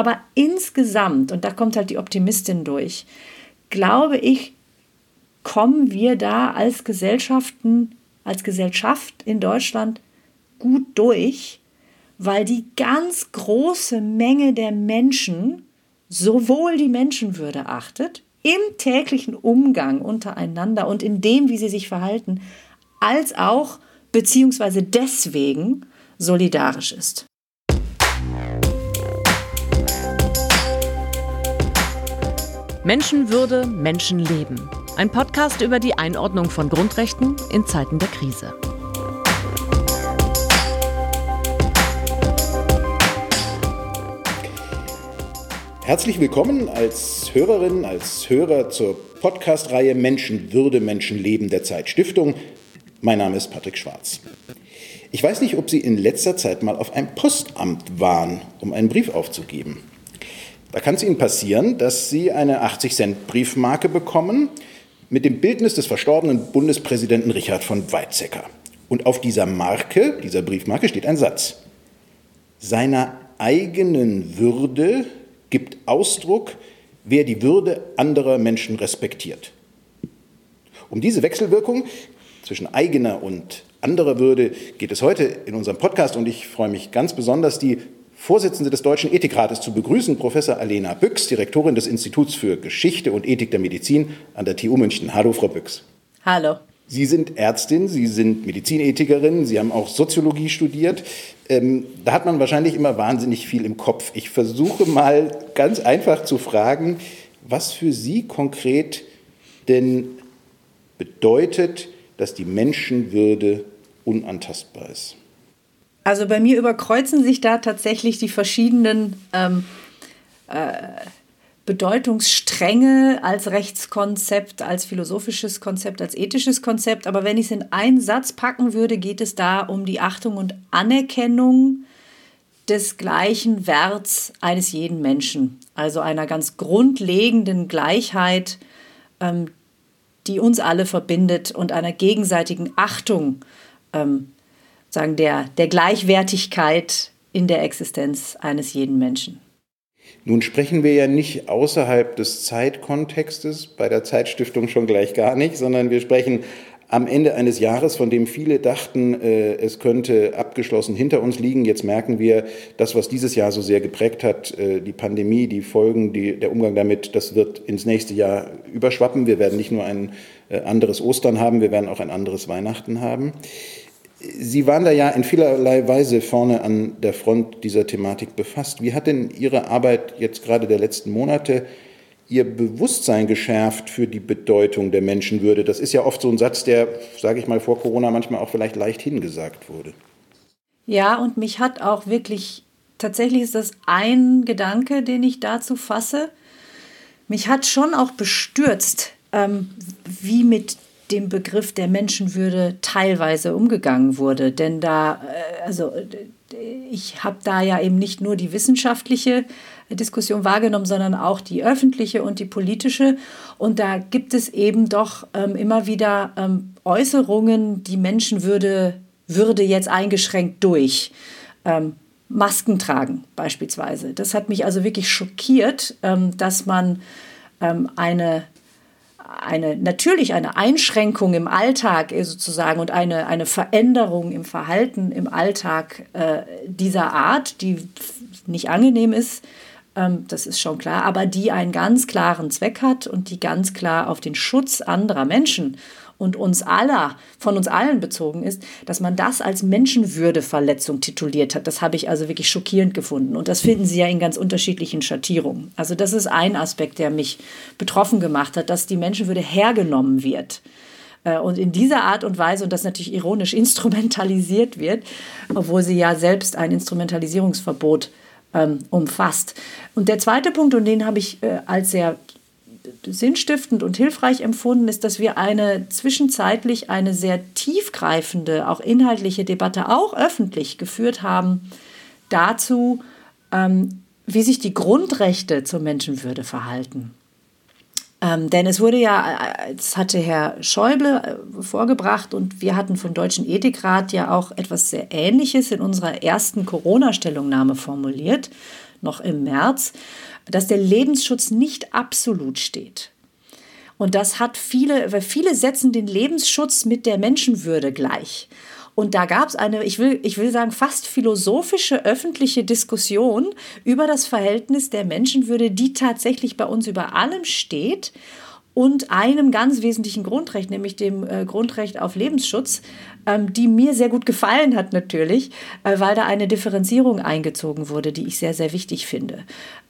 Aber insgesamt, und da kommt halt die Optimistin durch, glaube ich, kommen wir da als Gesellschaften, als Gesellschaft in Deutschland gut durch, weil die ganz große Menge der Menschen sowohl die Menschenwürde achtet, im täglichen Umgang untereinander und in dem, wie sie sich verhalten, als auch beziehungsweise deswegen solidarisch ist. Menschenwürde, Menschenleben. Ein Podcast über die Einordnung von Grundrechten in Zeiten der Krise. Herzlich willkommen als Hörerin, als Hörer zur Podcast-Reihe Menschenwürde, Menschenleben der Zeit Stiftung. Mein Name ist Patrick Schwarz. Ich weiß nicht, ob Sie in letzter Zeit mal auf einem Postamt waren, um einen Brief aufzugeben. Da kann es Ihnen passieren, dass Sie eine 80-Cent-Briefmarke bekommen mit dem Bildnis des verstorbenen Bundespräsidenten Richard von Weizsäcker. Und auf dieser Marke, dieser Briefmarke, steht ein Satz. Seiner eigenen Würde gibt Ausdruck, wer die Würde anderer Menschen respektiert. Um diese Wechselwirkung zwischen eigener und anderer Würde geht es heute in unserem Podcast und ich freue mich ganz besonders, die Vorsitzende des Deutschen Ethikrates zu begrüßen, Professor Alena Büchs, Direktorin des Instituts für Geschichte und Ethik der Medizin an der TU München. Hallo, Frau Büchs. Hallo. Sie sind Ärztin, Sie sind Medizinethikerin, Sie haben auch Soziologie studiert. Ähm, da hat man wahrscheinlich immer wahnsinnig viel im Kopf. Ich versuche mal ganz einfach zu fragen, was für Sie konkret denn bedeutet, dass die Menschenwürde unantastbar ist. Also bei mir überkreuzen sich da tatsächlich die verschiedenen ähm, äh, Bedeutungsstränge als Rechtskonzept, als philosophisches Konzept, als ethisches Konzept. Aber wenn ich es in einen Satz packen würde, geht es da um die Achtung und Anerkennung des gleichen Werts eines jeden Menschen. Also einer ganz grundlegenden Gleichheit, ähm, die uns alle verbindet und einer gegenseitigen Achtung ähm, sagen, der, der Gleichwertigkeit in der Existenz eines jeden Menschen. Nun sprechen wir ja nicht außerhalb des Zeitkontextes, bei der Zeitstiftung schon gleich gar nicht, sondern wir sprechen am Ende eines Jahres, von dem viele dachten, äh, es könnte abgeschlossen hinter uns liegen. Jetzt merken wir, das, was dieses Jahr so sehr geprägt hat, äh, die Pandemie, die Folgen, die, der Umgang damit, das wird ins nächste Jahr überschwappen. Wir werden nicht nur ein äh, anderes Ostern haben, wir werden auch ein anderes Weihnachten haben. Sie waren da ja in vielerlei Weise vorne an der Front dieser Thematik befasst. Wie hat denn Ihre Arbeit jetzt gerade der letzten Monate Ihr Bewusstsein geschärft für die Bedeutung der Menschenwürde? Das ist ja oft so ein Satz, der, sage ich mal, vor Corona manchmal auch vielleicht leicht hingesagt wurde. Ja, und mich hat auch wirklich, tatsächlich ist das ein Gedanke, den ich dazu fasse. Mich hat schon auch bestürzt, ähm, wie mit dem Begriff der Menschenwürde teilweise umgegangen wurde. Denn da, äh, also ich habe da ja eben nicht nur die wissenschaftliche Diskussion wahrgenommen, sondern auch die öffentliche und die politische. Und da gibt es eben doch ähm, immer wieder ähm, Äußerungen, die Menschenwürde würde jetzt eingeschränkt durch. Ähm, Masken tragen beispielsweise. Das hat mich also wirklich schockiert, ähm, dass man ähm, eine eine, natürlich eine Einschränkung im Alltag äh, sozusagen und eine, eine Veränderung im Verhalten im Alltag äh, dieser Art, die nicht angenehm ist, ähm, das ist schon klar, aber die einen ganz klaren Zweck hat und die ganz klar auf den Schutz anderer Menschen und uns aller, von uns allen bezogen ist, dass man das als Menschenwürdeverletzung tituliert hat. Das habe ich also wirklich schockierend gefunden. Und das finden Sie ja in ganz unterschiedlichen Schattierungen. Also das ist ein Aspekt, der mich betroffen gemacht hat, dass die Menschenwürde hergenommen wird äh, und in dieser Art und Weise, und das natürlich ironisch instrumentalisiert wird, obwohl sie ja selbst ein Instrumentalisierungsverbot ähm, umfasst. Und der zweite Punkt, und den habe ich äh, als sehr sinnstiftend und hilfreich empfunden, ist, dass wir eine zwischenzeitlich eine sehr tiefgreifende, auch inhaltliche Debatte, auch öffentlich geführt haben dazu, ähm, wie sich die Grundrechte zur Menschenwürde verhalten. Ähm, denn es wurde ja, das hatte Herr Schäuble äh, vorgebracht und wir hatten vom Deutschen Ethikrat ja auch etwas sehr Ähnliches in unserer ersten Corona-Stellungnahme formuliert. Noch im März, dass der Lebensschutz nicht absolut steht. Und das hat viele, weil viele setzen den Lebensschutz mit der Menschenwürde gleich. Und da gab es eine, ich will, ich will sagen, fast philosophische öffentliche Diskussion über das Verhältnis der Menschenwürde, die tatsächlich bei uns über allem steht und einem ganz wesentlichen Grundrecht, nämlich dem äh, Grundrecht auf Lebensschutz, ähm, die mir sehr gut gefallen hat natürlich, äh, weil da eine Differenzierung eingezogen wurde, die ich sehr, sehr wichtig finde.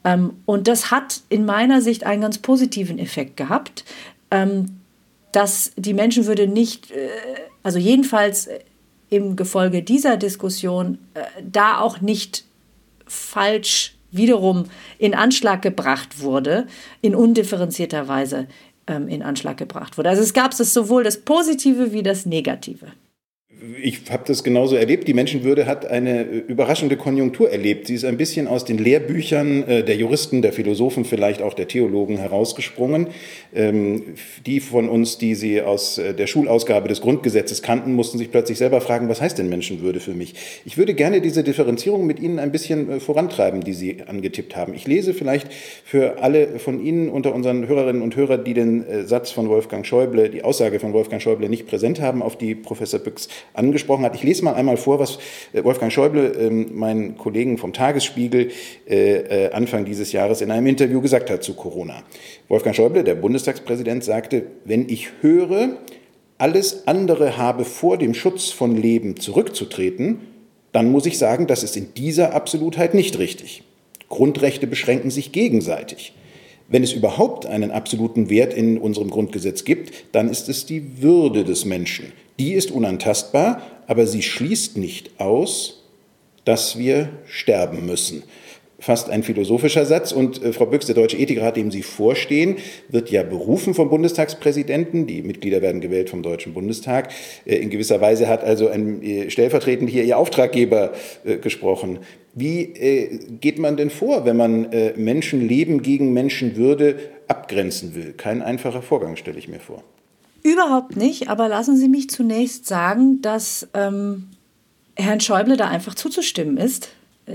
Ähm, und das hat in meiner Sicht einen ganz positiven Effekt gehabt, ähm, dass die Menschenwürde nicht, äh, also jedenfalls im Gefolge dieser Diskussion, äh, da auch nicht falsch wiederum in Anschlag gebracht wurde, in undifferenzierter Weise ähm, in Anschlag gebracht wurde. Also es gab es sowohl das Positive wie das Negative ich habe das genauso erlebt. Die Menschenwürde hat eine äh, überraschende Konjunktur erlebt. Sie ist ein bisschen aus den Lehrbüchern äh, der Juristen, der Philosophen, vielleicht auch der Theologen herausgesprungen. Ähm, die von uns, die sie aus äh, der Schulausgabe des Grundgesetzes kannten, mussten sich plötzlich selber fragen, was heißt denn Menschenwürde für mich? Ich würde gerne diese Differenzierung mit Ihnen ein bisschen vorantreiben, die Sie angetippt haben. Ich lese vielleicht für alle von Ihnen unter unseren Hörerinnen und Hörern, die den Satz von Wolfgang Schäuble, die Aussage von Wolfgang Schäuble nicht präsent haben, auf die Professor Büchs angesprochen hat. Ich lese mal einmal vor, was äh, Wolfgang Schäuble, ähm, meinen Kollegen vom Tagesspiegel, äh, äh, Anfang dieses Jahres in einem Interview gesagt hat zu Corona. Wolfgang Schäuble, der Bundestagspräsident, sagte, wenn ich höre, alles andere habe vor dem Schutz von Leben zurückzutreten, dann muss ich sagen, das ist in dieser Absolutheit nicht richtig. Grundrechte beschränken sich gegenseitig. Wenn es überhaupt einen absoluten Wert in unserem Grundgesetz gibt, dann ist es die Würde des Menschen. Die ist unantastbar, aber sie schließt nicht aus, dass wir sterben müssen fast ein philosophischer Satz. Und äh, Frau Büchs, der Deutsche Ethikrat, dem Sie vorstehen, wird ja berufen vom Bundestagspräsidenten. Die Mitglieder werden gewählt vom Deutschen Bundestag. Äh, in gewisser Weise hat also ein, äh, stellvertretend hier Ihr Auftraggeber äh, gesprochen. Wie äh, geht man denn vor, wenn man äh, Menschenleben gegen Menschenwürde abgrenzen will? Kein einfacher Vorgang, stelle ich mir vor. Überhaupt nicht, aber lassen Sie mich zunächst sagen, dass ähm, Herrn Schäuble da einfach zuzustimmen ist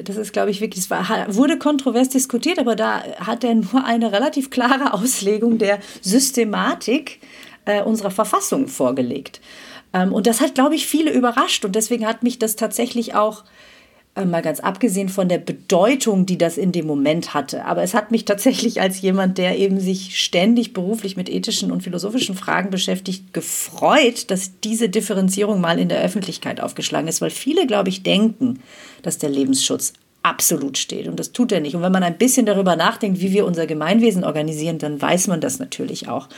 das ist, glaube ich, wirklich, es war, wurde kontrovers diskutiert, aber da hat er nur eine relativ klare Auslegung der Systematik äh, unserer Verfassung vorgelegt. Ähm, und das hat, glaube ich, viele überrascht und deswegen hat mich das tatsächlich auch mal ganz abgesehen von der Bedeutung, die das in dem Moment hatte. Aber es hat mich tatsächlich als jemand, der eben sich ständig beruflich mit ethischen und philosophischen Fragen beschäftigt, gefreut, dass diese Differenzierung mal in der Öffentlichkeit aufgeschlagen ist, weil viele, glaube ich, denken, dass der Lebensschutz absolut steht. Und das tut er nicht. Und wenn man ein bisschen darüber nachdenkt, wie wir unser Gemeinwesen organisieren, dann weiß man das natürlich auch,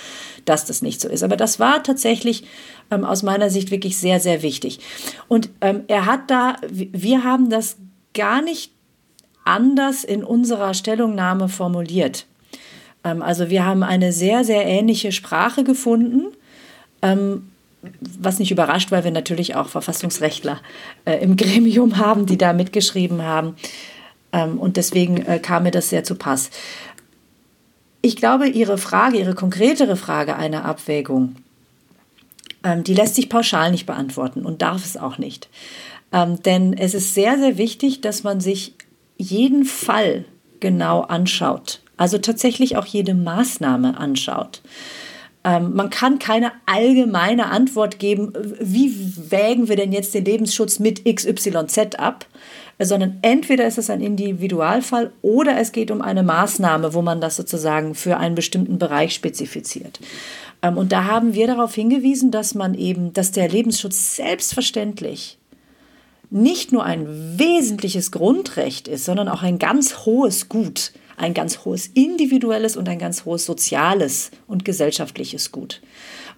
dass das nicht so ist. Aber das war tatsächlich ähm, aus meiner Sicht wirklich sehr, sehr wichtig. Und ähm, er hat da, wir haben das gar nicht anders in unserer Stellungnahme formuliert. Ähm, also wir haben eine sehr, sehr ähnliche Sprache gefunden. Ähm, was nicht überrascht, weil wir natürlich auch Verfassungsrechtler äh, im Gremium haben, die da mitgeschrieben haben. Ähm, und deswegen äh, kam mir das sehr zu Pass. Ich glaube, Ihre Frage, Ihre konkretere Frage einer Abwägung, ähm, die lässt sich pauschal nicht beantworten und darf es auch nicht. Ähm, denn es ist sehr, sehr wichtig, dass man sich jeden Fall genau anschaut. Also tatsächlich auch jede Maßnahme anschaut. Ähm, man kann keine allgemeine Antwort geben, wie wägen wir denn jetzt den Lebensschutz mit XYZ ab, sondern entweder ist es ein Individualfall oder es geht um eine Maßnahme, wo man das sozusagen für einen bestimmten Bereich spezifiziert. Ähm, und da haben wir darauf hingewiesen, dass man eben, dass der Lebensschutz selbstverständlich nicht nur ein wesentliches Grundrecht ist, sondern auch ein ganz hohes Gut ein ganz hohes individuelles und ein ganz hohes soziales und gesellschaftliches Gut.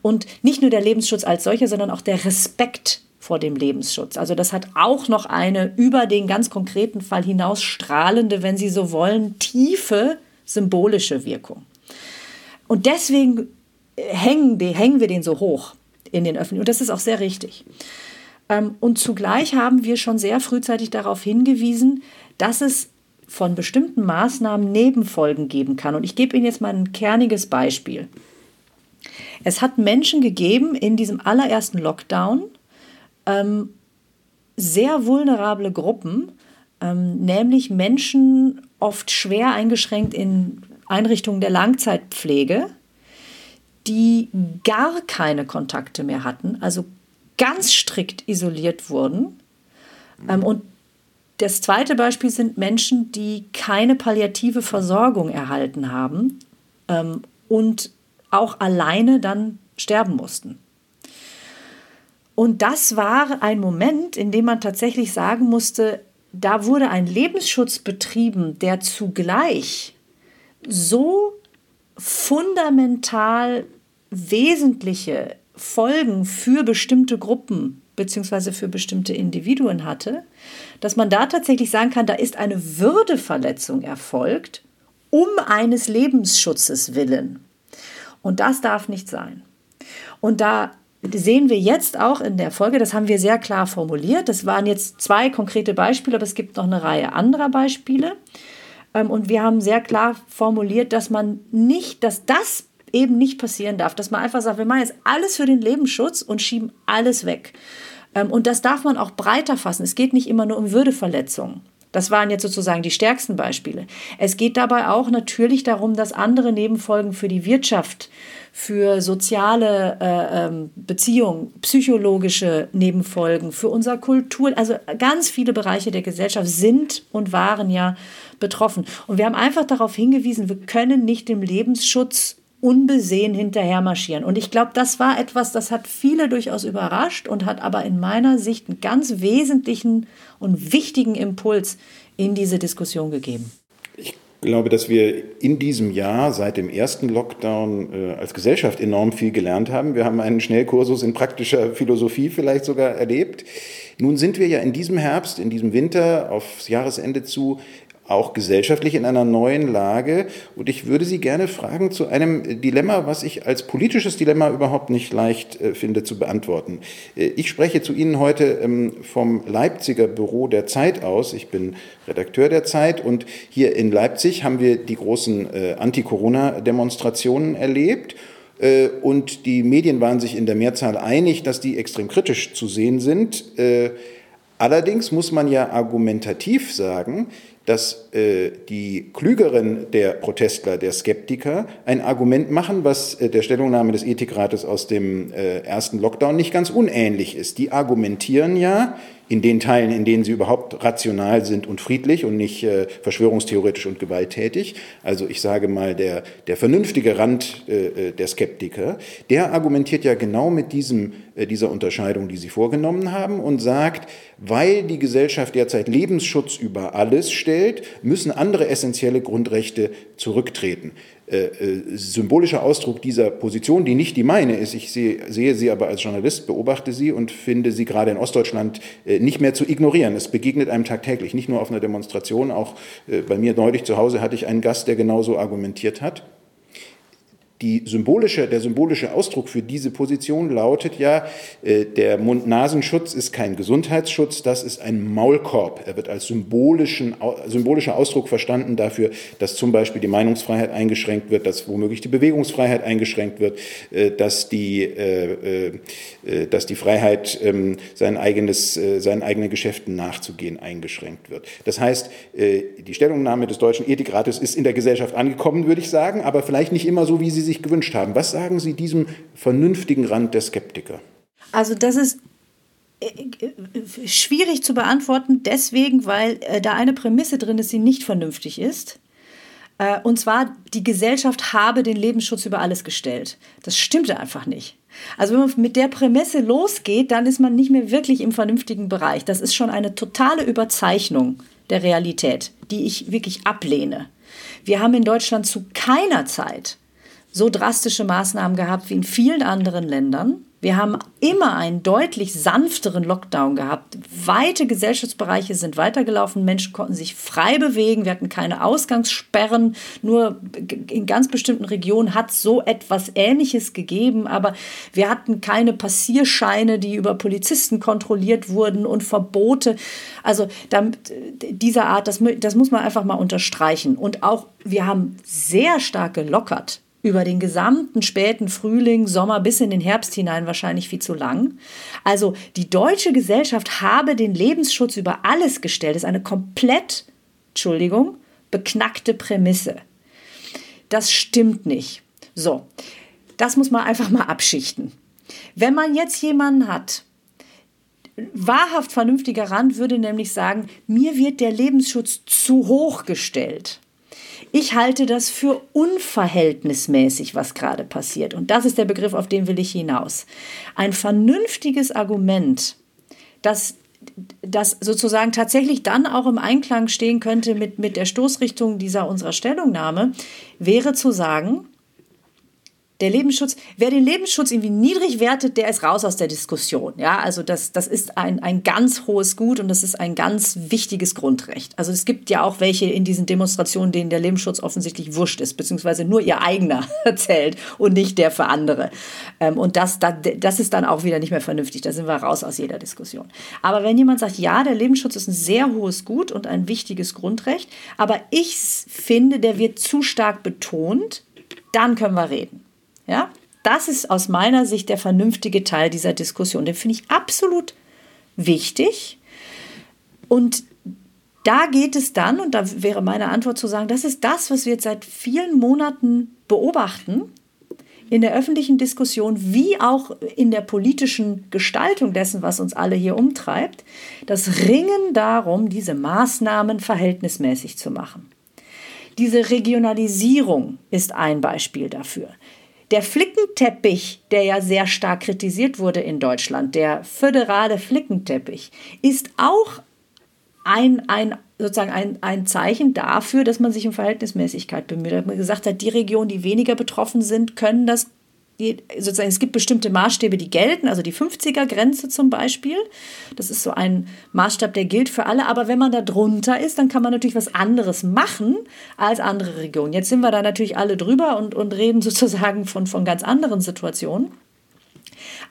Und nicht nur der Lebensschutz als solcher, sondern auch der Respekt vor dem Lebensschutz. Also das hat auch noch eine über den ganz konkreten Fall hinaus strahlende, wenn Sie so wollen, tiefe symbolische Wirkung. Und deswegen hängen, hängen wir den so hoch in den Öffentlichen. Und das ist auch sehr richtig. Ähm, und zugleich haben wir schon sehr frühzeitig darauf hingewiesen, dass es von bestimmten Maßnahmen Nebenfolgen geben kann. Und ich gebe Ihnen jetzt mal ein kerniges Beispiel. Es hat Menschen gegeben in diesem allerersten Lockdown, ähm, sehr vulnerable Gruppen, ähm, nämlich Menschen oft schwer eingeschränkt in Einrichtungen der Langzeitpflege, die gar keine Kontakte mehr hatten, also ganz strikt isoliert wurden. Ähm, und das zweite Beispiel sind Menschen, die keine palliative Versorgung erhalten haben ähm, und auch alleine dann sterben mussten. Und das war ein Moment, in dem man tatsächlich sagen musste, da wurde ein Lebensschutz betrieben, der zugleich so fundamental wesentliche Folgen für bestimmte Gruppen bzw. für bestimmte Individuen hatte, dass man da tatsächlich sagen kann, da ist eine Würdeverletzung erfolgt, um eines Lebensschutzes willen. Und das darf nicht sein. Und da sehen wir jetzt auch in der Folge, das haben wir sehr klar formuliert. Das waren jetzt zwei konkrete Beispiele, aber es gibt noch eine Reihe anderer Beispiele. Ähm, und wir haben sehr klar formuliert, dass man nicht, dass das eben nicht passieren darf, dass man einfach sagt, wir machen jetzt alles für den Lebensschutz und schieben alles weg. Ähm, und das darf man auch breiter fassen. Es geht nicht immer nur um Würdeverletzungen. Das waren jetzt sozusagen die stärksten Beispiele. Es geht dabei auch natürlich darum, dass andere Nebenfolgen für die Wirtschaft, für soziale äh, ähm, Beziehungen, psychologische Nebenfolgen, für unsere Kultur, also ganz viele Bereiche der Gesellschaft sind und waren ja betroffen. Und wir haben einfach darauf hingewiesen, wir können nicht dem Lebensschutz unbesehen hinterher marschieren. Und ich glaube, das war etwas, das hat viele durchaus überrascht und hat aber in meiner Sicht einen ganz wesentlichen und wichtigen Impuls in diese Diskussion gegeben. Ich glaube, dass wir in diesem Jahr seit dem ersten Lockdown äh, als Gesellschaft enorm viel gelernt haben. Wir haben einen Schnellkursus in praktischer Philosophie vielleicht sogar erlebt. Nun sind wir ja in diesem Herbst, in diesem Winter aufs Jahresende zu auch gesellschaftlich in einer neuen Lage. Und ich würde Sie gerne fragen zu einem Dilemma, was ich als politisches Dilemma überhaupt nicht leicht äh, finde zu beantworten. Äh, ich spreche zu Ihnen heute ähm, vom Leipziger Büro der Zeit aus. Ich bin Redakteur der Zeit und hier in Leipzig haben wir die großen äh, Anti-Corona-Demonstrationen erlebt. Und die Medien waren sich in der Mehrzahl einig, dass die extrem kritisch zu sehen sind. Allerdings muss man ja argumentativ sagen, dass äh, die Klügeren der Protestler, der Skeptiker, ein Argument machen, was äh, der Stellungnahme des Ethikrates aus dem äh, ersten Lockdown nicht ganz unähnlich ist. Die argumentieren ja, in den Teilen, in denen sie überhaupt rational sind und friedlich und nicht äh, verschwörungstheoretisch und gewalttätig. Also ich sage mal, der, der vernünftige Rand äh, äh, der Skeptiker, der argumentiert ja genau mit diesem, äh, dieser Unterscheidung, die Sie vorgenommen haben und sagt, weil die Gesellschaft derzeit Lebensschutz über alles stellt, müssen andere essentielle Grundrechte zurücktreten. Äh, äh, symbolischer Ausdruck dieser Position, die nicht die meine ist. Ich sehe, sehe, sie aber als Journalist, beobachte sie und finde sie gerade in Ostdeutschland äh, nicht mehr zu ignorieren. Es begegnet einem tagtäglich, nicht nur auf einer Demonstration, auch bei mir neulich zu Hause hatte ich einen Gast, der genauso argumentiert hat. Die symbolische, der symbolische Ausdruck für diese Position lautet ja, äh, der Mund-Nasenschutz ist kein Gesundheitsschutz, das ist ein Maulkorb. Er wird als symbolischen, symbolischer Ausdruck verstanden dafür, dass zum Beispiel die Meinungsfreiheit eingeschränkt wird, dass womöglich die Bewegungsfreiheit eingeschränkt wird, äh, dass die, äh, dass die Freiheit, ähm, sein eigenes, seinen eigenen Geschäften nachzugehen, eingeschränkt wird. Das heißt, die Stellungnahme des Deutschen Ethikrates ist in der Gesellschaft angekommen, würde ich sagen, aber vielleicht nicht immer so, wie sie sich gewünscht haben. Was sagen Sie diesem vernünftigen Rand der Skeptiker? Also das ist äh, äh, schwierig zu beantworten, deswegen, weil äh, da eine Prämisse drin ist, die nicht vernünftig ist. Und zwar, die Gesellschaft habe den Lebensschutz über alles gestellt. Das stimmte einfach nicht. Also wenn man mit der Prämisse losgeht, dann ist man nicht mehr wirklich im vernünftigen Bereich. Das ist schon eine totale Überzeichnung der Realität, die ich wirklich ablehne. Wir haben in Deutschland zu keiner Zeit so drastische Maßnahmen gehabt wie in vielen anderen Ländern. Wir haben immer einen deutlich sanfteren Lockdown gehabt. Weite Gesellschaftsbereiche sind weitergelaufen. Menschen konnten sich frei bewegen. Wir hatten keine Ausgangssperren. Nur in ganz bestimmten Regionen hat es so etwas Ähnliches gegeben. Aber wir hatten keine Passierscheine, die über Polizisten kontrolliert wurden und Verbote. Also dieser Art, das, das muss man einfach mal unterstreichen. Und auch wir haben sehr stark gelockert über den gesamten späten Frühling, Sommer bis in den Herbst hinein wahrscheinlich viel zu lang. Also die deutsche Gesellschaft habe den Lebensschutz über alles gestellt. Das ist eine komplett, Entschuldigung, beknackte Prämisse. Das stimmt nicht. So, das muss man einfach mal abschichten. Wenn man jetzt jemanden hat, wahrhaft vernünftiger Rand würde nämlich sagen, mir wird der Lebensschutz zu hoch gestellt. Ich halte das für unverhältnismäßig, was gerade passiert. Und das ist der Begriff, auf den will ich hinaus. Ein vernünftiges Argument, das das sozusagen tatsächlich dann auch im Einklang stehen könnte mit, mit der Stoßrichtung dieser unserer Stellungnahme, wäre zu sagen, der Lebensschutz, wer den Lebensschutz irgendwie niedrig wertet, der ist raus aus der Diskussion. Ja, also das, das ist ein, ein ganz hohes Gut und das ist ein ganz wichtiges Grundrecht. Also es gibt ja auch welche in diesen Demonstrationen, denen der Lebensschutz offensichtlich wurscht ist, beziehungsweise nur ihr eigener zählt und nicht der für andere. Ähm, und das, das, das ist dann auch wieder nicht mehr vernünftig. Da sind wir raus aus jeder Diskussion. Aber wenn jemand sagt, ja, der Lebensschutz ist ein sehr hohes Gut und ein wichtiges Grundrecht, aber ich finde, der wird zu stark betont, dann können wir reden. Ja, das ist aus meiner Sicht der vernünftige Teil dieser Diskussion. Den finde ich absolut wichtig. Und da geht es dann, und da wäre meine Antwort zu sagen, das ist das, was wir jetzt seit vielen Monaten beobachten in der öffentlichen Diskussion wie auch in der politischen Gestaltung dessen, was uns alle hier umtreibt, das Ringen darum, diese Maßnahmen verhältnismäßig zu machen. Diese Regionalisierung ist ein Beispiel dafür. Der Flickenteppich, der ja sehr stark kritisiert wurde in Deutschland, der föderale Flickenteppich, ist auch ein, ein, sozusagen ein, ein Zeichen dafür, dass man sich um Verhältnismäßigkeit bemüht. Dass man gesagt hat, die Regionen, die weniger betroffen sind, können das sozusagen, es gibt bestimmte Maßstäbe, die gelten, also die 50er-Grenze zum Beispiel. Das ist so ein Maßstab, der gilt für alle. Aber wenn man da drunter ist, dann kann man natürlich was anderes machen als andere Regionen. Jetzt sind wir da natürlich alle drüber und, und reden sozusagen von, von ganz anderen Situationen.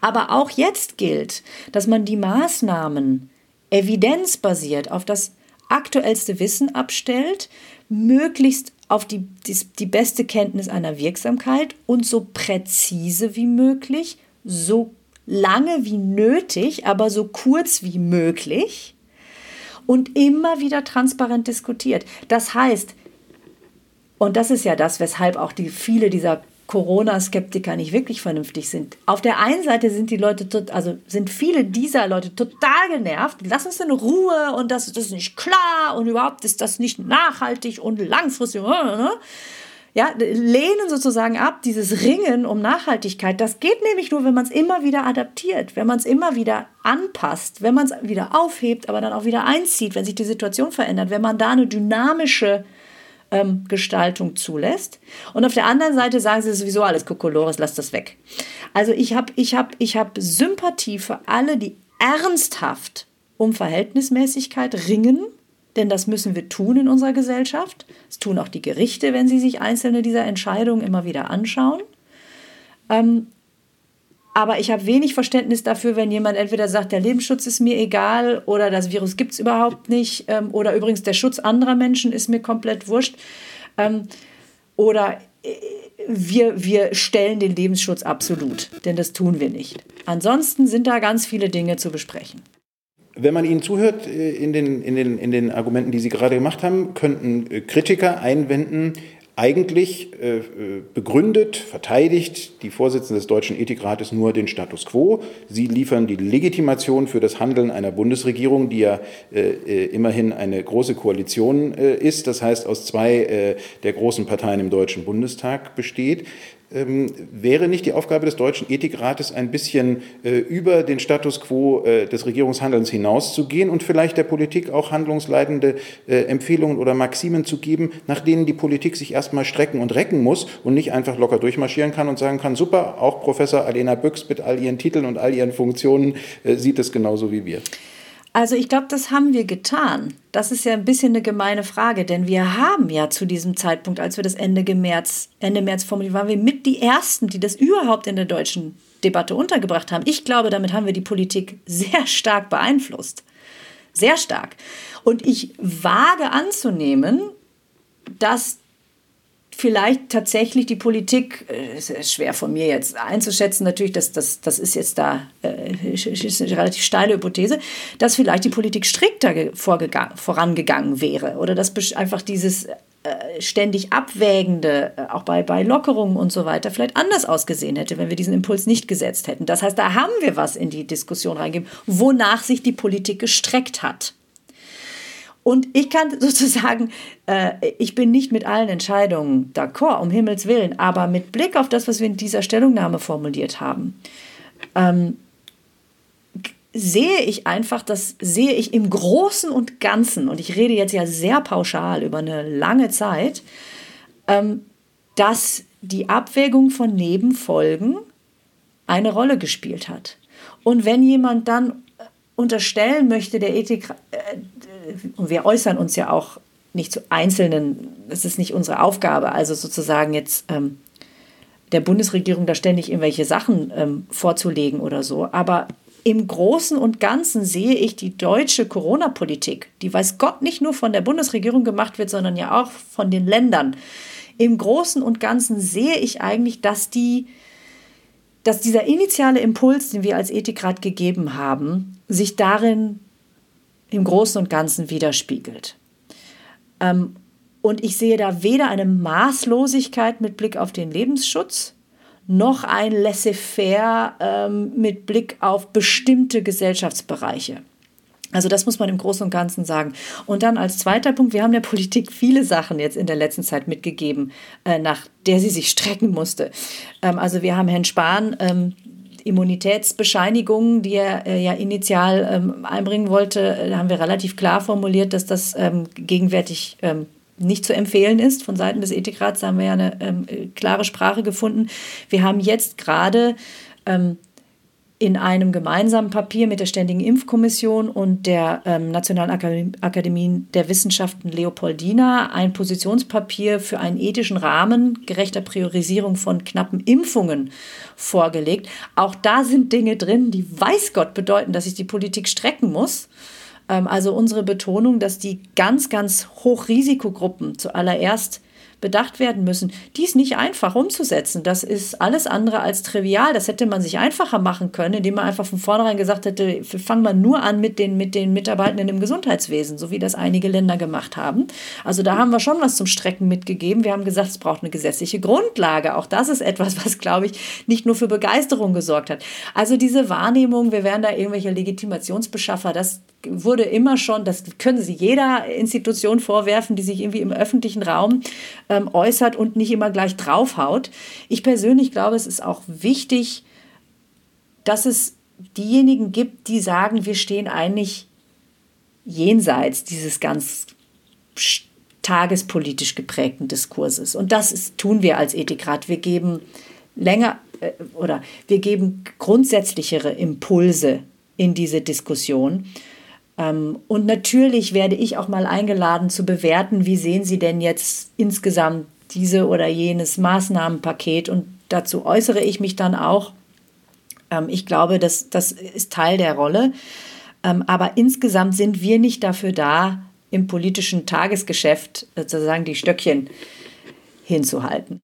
Aber auch jetzt gilt, dass man die Maßnahmen evidenzbasiert auf das aktuellste Wissen abstellt, möglichst auf die, die, die beste Kenntnis einer Wirksamkeit und so präzise wie möglich, so lange wie nötig, aber so kurz wie möglich und immer wieder transparent diskutiert. Das heißt, und das ist ja das, weshalb auch die viele dieser Corona-Skeptiker nicht wirklich vernünftig sind. Auf der einen Seite sind die Leute, also sind viele dieser Leute total genervt. Lass uns in Ruhe und das, das ist nicht klar und überhaupt ist das nicht nachhaltig und langfristig. Ne, ne, ne. Ja, lehnen sozusagen ab, dieses Ringen um Nachhaltigkeit. Das geht nämlich nur, wenn man es immer wieder adaptiert, wenn man es immer wieder anpasst, wenn man es wieder aufhebt, aber dann auch wieder einzieht, wenn sich die Situation verändert, wenn man da eine dynamische ähm, Gestaltung zulässt. Und auf der anderen Seite sagen sie sowieso alles Kokolores, lass das weg. Also ich habe ich hab, ich hab Sympathie für alle, die ernsthaft um Verhältnismäßigkeit ringen, denn das müssen wir tun in unserer Gesellschaft. Das tun auch die Gerichte, wenn sie sich einzelne dieser Entscheidungen immer wieder anschauen. Ähm, aber ich habe wenig Verständnis dafür, wenn jemand entweder sagt, der Lebensschutz ist mir egal oder das Virus gibt es überhaupt nicht ähm, oder übrigens der Schutz anderer Menschen ist mir komplett wurscht ähm, oder äh, wir, wir stellen den Lebensschutz absolut, denn das tun wir nicht. Ansonsten sind da ganz viele Dinge zu besprechen. Wenn man Ihnen zuhört äh, in den, in, den, in den Argumenten, die Sie gerade gemacht haben, könnten äh, Kritiker einwenden, eigentlich äh, begründet, verteidigt die Vorsitzende des Deutschen Ethikrates nur den Status quo. Sie liefern die Legitimation für das Handeln einer Bundesregierung, die ja äh, äh immerhin eine große Koalition äh, ist, das heißt aus zwei äh, der großen Parteien im Deutschen Bundestag besteht. Ähm, wäre nicht die Aufgabe des Deutschen Ethikrates ein bisschen äh, über den Status quo äh, des Regierungshandelns hinauszugehen und vielleicht der Politik auch handlungsleitende äh, Empfehlungen oder Maximen zu geben, nach denen die Politik sich erstmal strecken und recken muss und nicht einfach locker durchmarschieren kann und sagen kann, super, auch Professor Alena Büchs mit all ihren Titeln und all ihren Funktionen äh, sieht es genauso wie wir. Also ich glaube, das haben wir getan. Das ist ja ein bisschen eine gemeine Frage, denn wir haben ja zu diesem Zeitpunkt, als wir das Ende März, Ende März formuliert, waren wir mit die Ersten, die das überhaupt in der deutschen Debatte untergebracht haben. Ich glaube, damit haben wir die Politik sehr stark beeinflusst. Sehr stark. Und ich wage anzunehmen, dass vielleicht tatsächlich die Politik, äh, ist schwer von mir jetzt einzuschätzen, natürlich, das, das, das ist jetzt da äh, ist eine relativ steile Hypothese, dass vielleicht die Politik strikter vorangegangen wäre oder dass einfach dieses äh, ständig abwägende, äh, auch bei, bei Lockerungen und so weiter, vielleicht anders ausgesehen hätte, wenn wir diesen Impuls nicht gesetzt hätten. Das heißt, da haben wir was in die Diskussion reingegeben, wonach sich die Politik gestreckt hat. Und ich kann sozusagen, äh, ich bin nicht mit allen Entscheidungen d'accord, um Himmels Willen, aber mit Blick auf das, was wir in dieser Stellungnahme formuliert haben, ähm, sehe ich einfach, das sehe ich im Großen und Ganzen, und ich rede jetzt ja sehr pauschal über eine lange Zeit, ähm, dass die Abwägung von Nebenfolgen eine Rolle gespielt hat. Und wenn jemand dann unterstellen möchte, der Ethik, äh, und wir äußern uns ja auch nicht zu Einzelnen, das ist nicht unsere Aufgabe, also sozusagen jetzt ähm, der Bundesregierung da ständig irgendwelche Sachen ähm, vorzulegen oder so, aber im Großen und Ganzen sehe ich die deutsche Corona-Politik, die weiß Gott nicht nur von der Bundesregierung gemacht wird, sondern ja auch von den Ländern. Im Großen und Ganzen sehe ich eigentlich, dass, die, dass dieser initiale Impuls, den wir als Ethikrat gegeben haben, sich darin im Großen und Ganzen widerspiegelt. Ähm, und ich sehe da weder eine Maßlosigkeit mit Blick auf den Lebensschutz, noch ein Laissez-faire ähm, mit Blick auf bestimmte Gesellschaftsbereiche. Also das muss man im Großen und Ganzen sagen. Und dann als zweiter Punkt, wir haben der Politik viele Sachen jetzt in der letzten Zeit mitgegeben, äh, nach der sie sich strecken musste. Ähm, also wir haben Herrn Spahn ähm, Immunitätsbescheinigungen, die er äh, ja initial ähm, einbringen wollte, äh, haben wir relativ klar formuliert, dass das ähm, gegenwärtig ähm, nicht zu empfehlen ist. Von Seiten des Ethikrats haben wir ja eine ähm, klare Sprache gefunden. Wir haben jetzt gerade ähm, in einem gemeinsamen Papier mit der Ständigen Impfkommission und der ähm, Nationalen Akademie, der Wissenschaften Leopoldina ein Positionspapier für einen ethischen Rahmen gerechter Priorisierung von knappen Impfungen vorgelegt. Auch da sind Dinge drin, die weiß Gott bedeuten, dass sich die Politik strecken muss. Ähm, also unsere Betonung, dass die ganz, ganz Hochrisikogruppen zuallererst bedacht werden müssen. Die ist nicht einfach umzusetzen. Das ist alles andere als trivial. Das hätte man sich einfacher machen können, indem man einfach von vornherein gesagt hätte, wir fangen mal nur an mit den, mit den Mitarbeitenden im Gesundheitswesen, so wie das einige Länder gemacht haben. Also da haben wir schon was zum Strecken mitgegeben. Wir haben gesagt, es braucht eine gesetzliche Grundlage. Auch das ist etwas, was, glaube ich, nicht nur für Begeisterung gesorgt hat. Also diese Wahrnehmung, wir wären da irgendwelche Legitimationsbeschaffer, das wurde immer schon, das können Sie jeder Institution vorwerfen, die sich irgendwie im öffentlichen Raum ähm, äußert und nicht immer gleich draufhaut. Ich persönlich glaube, es ist auch wichtig, dass es diejenigen gibt, die sagen, wir stehen eigentlich jenseits dieses ganz tagespolitisch geprägten Diskurses. Und das ist, tun wir als Ethikrat. Wir geben länger äh, oder wir geben grundsätzlichere Impulse in diese Diskussion. Ähm, und natürlich werde ich auch mal eingeladen zu bewerten, wie sehen Sie denn jetzt insgesamt diese oder jenes Maßnahmenpaket und dazu äußere ich mich dann auch. Ähm, ich glaube, das, das ist Teil der Rolle. Ähm, aber insgesamt sind wir nicht dafür da, im politischen Tagesgeschäft sozusagen die Stöckchen hinzuhalten.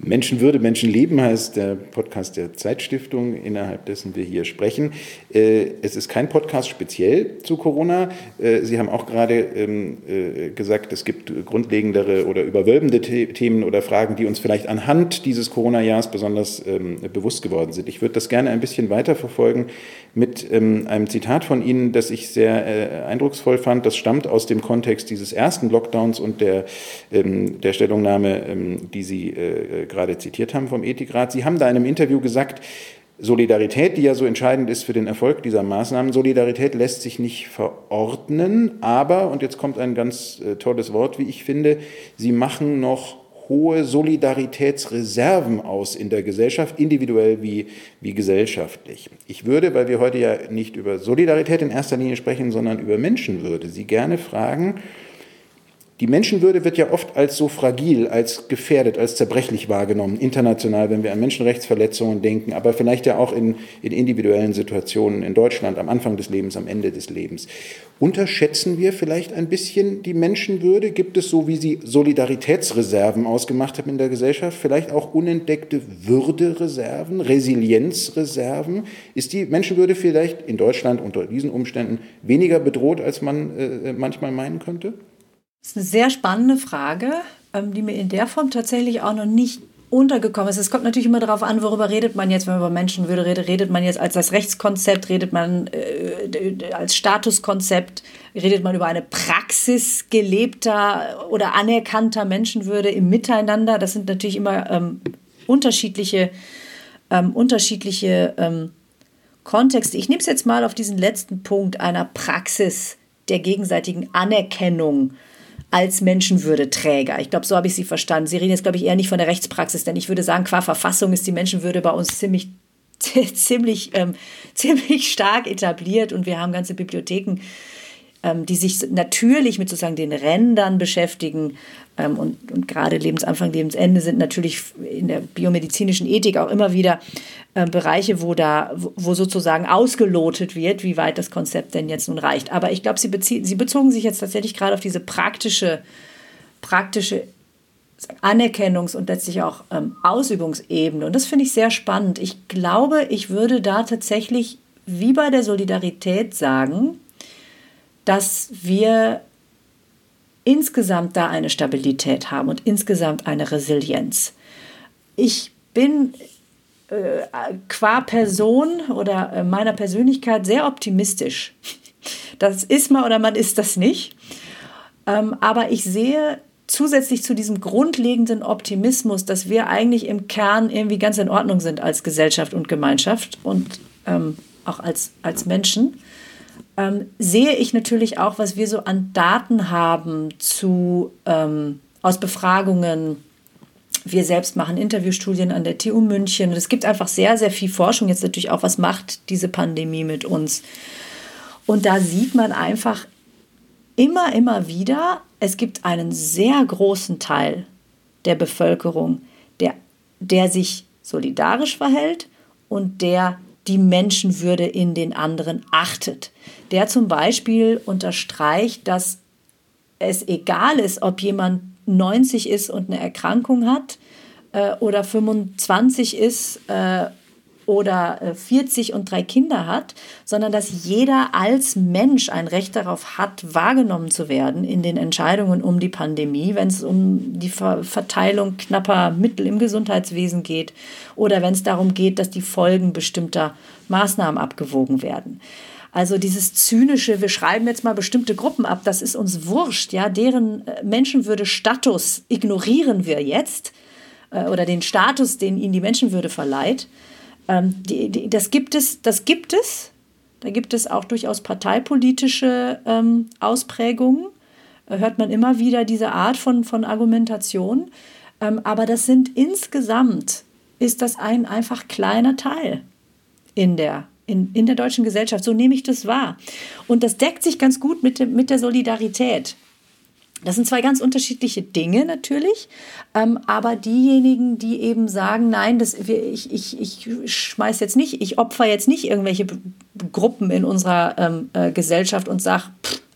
Menschenwürde, Menschenleben heißt der Podcast der Zeitstiftung, innerhalb dessen wir hier sprechen. Äh, es ist kein Podcast speziell zu Corona. Äh, Sie haben auch gerade ähm, äh, gesagt, es gibt grundlegendere oder überwölbende Themen oder Fragen, die uns vielleicht anhand dieses Corona-Jahres besonders ähm, bewusst geworden sind. Ich würde das gerne ein bisschen weiterverfolgen mit ähm, einem Zitat von Ihnen, das ich sehr eindrucksvoll fand. Das stammt aus dem Kontext dieses ersten Lockdowns und der, der Stellungnahme, die Sie gerade zitiert haben vom Ethikrat. Sie haben da in einem Interview gesagt, Solidarität, die ja so entscheidend ist für den Erfolg dieser Maßnahmen, Solidarität lässt sich nicht verordnen, aber, und jetzt kommt ein ganz äh, tolles Wort, wie ich finde, sie machen noch hohe Solidaritätsreserven aus in der Gesellschaft, individuell wie, wie gesellschaftlich. Ich würde, weil wir heute ja nicht über Solidarität in erster Linie sprechen, sondern über Menschenwürde, Sie gerne fragen, die Menschenwürde wird ja oft als so fragil, als gefährdet, als zerbrechlich wahrgenommen, international, wenn wir an Menschenrechtsverletzungen denken, aber vielleicht ja auch in, in individuellen Situationen in Deutschland am Anfang des Lebens, am Ende des Lebens. Unterschätzen wir vielleicht ein bisschen die Menschenwürde? Gibt es, so wie Sie Solidaritätsreserven ausgemacht haben in der Gesellschaft, vielleicht auch unentdeckte Würdereserven, Resilienzreserven? Ist die Menschenwürde vielleicht in Deutschland unter diesen Umständen weniger bedroht, als man äh, manchmal meinen könnte? Das ist eine sehr spannende Frage, ähm, die mir in der Form tatsächlich auch noch nicht untergekommen ist. Es kommt natürlich immer darauf an, worüber redet man jetzt, wenn man über Menschenwürde redet. Redet man jetzt als das Rechtskonzept, redet man äh, als Statuskonzept, redet man über eine Praxis gelebter oder anerkannter Menschenwürde im Miteinander. Das sind natürlich immer ähm, unterschiedliche, ähm, unterschiedliche ähm, Kontexte. Ich nehme es jetzt mal auf diesen letzten Punkt einer Praxis der gegenseitigen Anerkennung als Menschenwürdeträger. Ich glaube, so habe ich Sie verstanden. Sie reden jetzt, glaube ich, eher nicht von der Rechtspraxis, denn ich würde sagen, qua Verfassung ist die Menschenwürde bei uns ziemlich, ziemlich, ähm, ziemlich stark etabliert und wir haben ganze Bibliotheken die sich natürlich mit sozusagen den Rändern beschäftigen. Ähm, und, und gerade Lebensanfang, Lebensende sind natürlich in der biomedizinischen Ethik auch immer wieder äh, Bereiche, wo da, wo sozusagen ausgelotet wird, wie weit das Konzept denn jetzt nun reicht. Aber ich glaube, sie, sie bezogen sich jetzt tatsächlich gerade auf diese praktische, praktische Anerkennungs- und letztlich auch ähm, Ausübungsebene. Und das finde ich sehr spannend. Ich glaube, ich würde da tatsächlich wie bei der Solidarität sagen, dass wir insgesamt da eine Stabilität haben und insgesamt eine Resilienz. Ich bin äh, qua Person oder äh, meiner Persönlichkeit sehr optimistisch. Das ist man oder man ist das nicht. Ähm, aber ich sehe zusätzlich zu diesem grundlegenden Optimismus, dass wir eigentlich im Kern irgendwie ganz in Ordnung sind als Gesellschaft und Gemeinschaft und ähm, auch als, als Menschen, ähm, sehe ich natürlich auch, was wir so an Daten haben zu, ähm, aus Befragungen. Wir selbst machen Interviewstudien an der TU München. Es gibt einfach sehr, sehr viel Forschung jetzt natürlich auch, was macht diese Pandemie mit uns. Und da sieht man einfach immer, immer wieder, es gibt einen sehr großen Teil der Bevölkerung, der, der sich solidarisch verhält und der die Menschenwürde in den anderen achtet. Der zum Beispiel unterstreicht, dass es egal ist, ob jemand 90 ist und eine Erkrankung hat äh, oder 25 ist äh, oder 40 äh, und drei Kinder hat, sondern dass jeder als Mensch ein Recht darauf hat, wahrgenommen zu werden in den Entscheidungen um die Pandemie, wenn es um die Verteilung knapper Mittel im Gesundheitswesen geht oder wenn es darum geht, dass die Folgen bestimmter Maßnahmen abgewogen werden. Also dieses zynische, wir schreiben jetzt mal bestimmte Gruppen ab, das ist uns wurscht, ja, deren äh, Menschenwürde Status ignorieren wir jetzt äh, oder den Status, den ihnen die Menschenwürde verleiht. Ähm, die, die, das gibt es, das gibt es. Da gibt es auch durchaus parteipolitische ähm, Ausprägungen. Da hört man immer wieder diese Art von, von Argumentation. Ähm, aber das sind insgesamt, ist das ein einfach kleiner Teil in der, in, in der deutschen Gesellschaft. So nehme ich das wahr. Und das deckt sich ganz gut mit, dem, mit der Solidarität. Das sind zwei ganz unterschiedliche Dinge natürlich, ähm, aber diejenigen, die eben sagen, nein, das, ich, ich, ich schmeiß jetzt nicht, ich opfer jetzt nicht irgendwelche Gruppen in unserer ähm, äh, Gesellschaft und sage,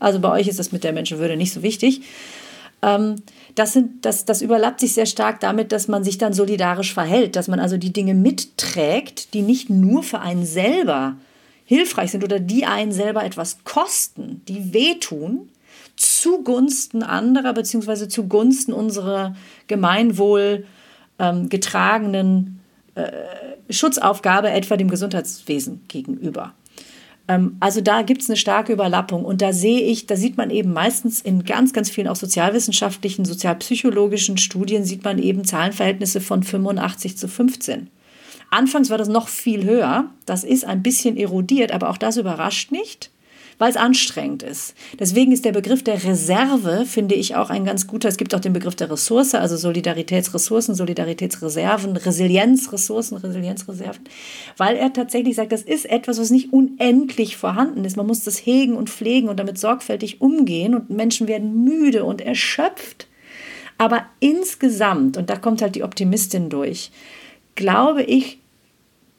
also bei euch ist das mit der Menschenwürde nicht so wichtig. Ähm, das, sind, das, das überlappt sich sehr stark damit, dass man sich dann solidarisch verhält, dass man also die Dinge mitträgt, die nicht nur für einen selber hilfreich sind oder die einen selber etwas kosten, die wehtun, zugunsten anderer beziehungsweise zugunsten unserer Gemeinwohl ähm, getragenen äh, Schutzaufgabe, etwa dem Gesundheitswesen gegenüber. Ähm, also da gibt es eine starke Überlappung und da sehe ich, da sieht man eben meistens in ganz, ganz vielen auch sozialwissenschaftlichen, sozialpsychologischen Studien, sieht man eben Zahlenverhältnisse von 85 zu 15. Anfangs war das noch viel höher. Das ist ein bisschen erodiert, aber auch das überrascht nicht weil es anstrengend ist. Deswegen ist der Begriff der Reserve, finde ich, auch ein ganz guter. Es gibt auch den Begriff der Ressource, also Solidaritätsressourcen, Solidaritätsreserven, Resilienzressourcen, Resilienzreserven, weil er tatsächlich sagt, das ist etwas, was nicht unendlich vorhanden ist. Man muss das hegen und pflegen und damit sorgfältig umgehen und Menschen werden müde und erschöpft. Aber insgesamt, und da kommt halt die Optimistin durch, glaube ich,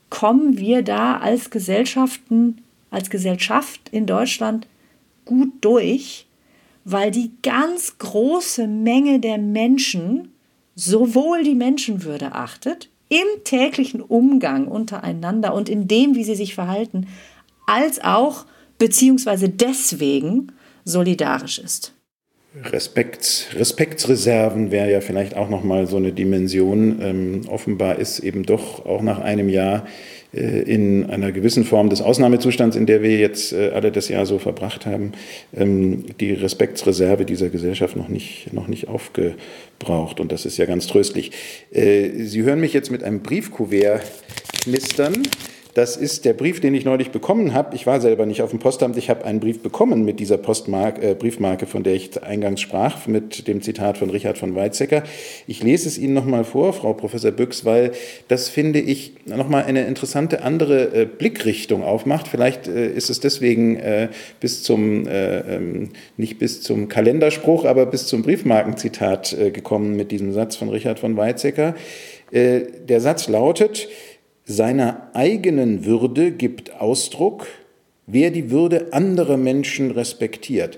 kommen wir da als Gesellschaften als Gesellschaft in Deutschland gut durch, weil die ganz große Menge der Menschen sowohl die Menschenwürde achtet, im täglichen Umgang untereinander und in dem, wie sie sich verhalten, als auch beziehungsweise deswegen solidarisch ist. Respekts, Respektsreserven wäre ja vielleicht auch nochmal so eine Dimension. Ähm, offenbar ist eben doch auch nach einem Jahr in einer gewissen Form des Ausnahmezustands, in der wir jetzt äh, alle das Jahr so verbracht haben, ähm, die Respektsreserve dieser Gesellschaft noch nicht, noch nicht aufgebraucht. Und das ist ja ganz tröstlich. Äh, Sie hören mich jetzt mit einem Briefkuvert knistern. Das ist der Brief, den ich neulich bekommen habe. Ich war selber nicht auf dem Postamt. Ich habe einen Brief bekommen mit dieser Postmark, äh, Briefmarke, von der ich eingangs sprach, mit dem Zitat von Richard von Weizsäcker. Ich lese es Ihnen nochmal vor, Frau Professor Büchs, weil das, finde ich, nochmal eine interessante andere äh, Blickrichtung aufmacht. Vielleicht äh, ist es deswegen äh, bis zum, äh, ähm, nicht bis zum Kalenderspruch, aber bis zum Briefmarkenzitat äh, gekommen mit diesem Satz von Richard von Weizsäcker. der Satz lautet, seiner eigenen Würde gibt Ausdruck, wer die Würde anderer Menschen respektiert.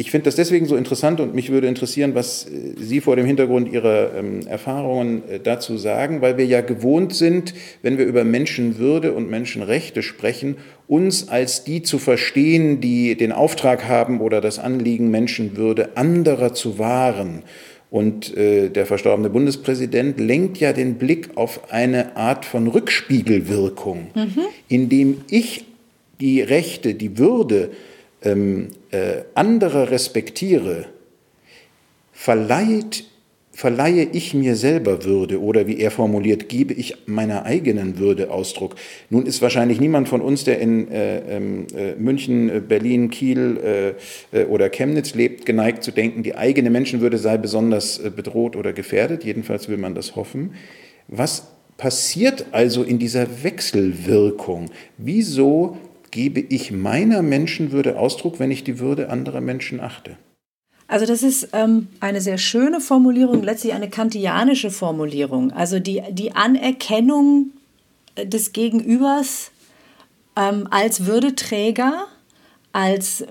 Ich finde das deswegen so interessant und mich würde interessieren, was äh, Sie vor dem Hintergrund Ihrer ähm, Erfahrungen äh, dazu sagen, weil wir ja gewohnt sind, wenn wir über Menschenwürde und Menschenrechte sprechen, uns als die zu verstehen, die den Auftrag haben oder das Anliegen, Menschenwürde anderer zu wahren. Und äh, der verstorbene Bundespräsident lenkt ja den Blick auf eine Art von Rückspiegelwirkung, mhm. indem ich die Rechte, die Würde ähm, äh, anderer respektiere, verleiht verleihe ich mir selber Würde oder wie er formuliert, gebe ich meiner eigenen Würde Ausdruck. Nun ist wahrscheinlich niemand von uns, der in äh, ähm, äh, München, äh, Berlin, Kiel äh, äh, oder Chemnitz lebt, geneigt zu denken, die eigene Menschenwürde sei besonders äh, bedroht oder gefährdet. Jedenfalls will man das hoffen. Was passiert also in dieser Wechselwirkung? Wieso gebe ich meiner Menschenwürde Ausdruck, wenn ich die Würde anderer Menschen achte? Also das ist ähm, eine sehr schöne Formulierung, letztlich eine kantianische Formulierung. Also die, die Anerkennung äh, des Gegenübers ähm, als Würdeträger, als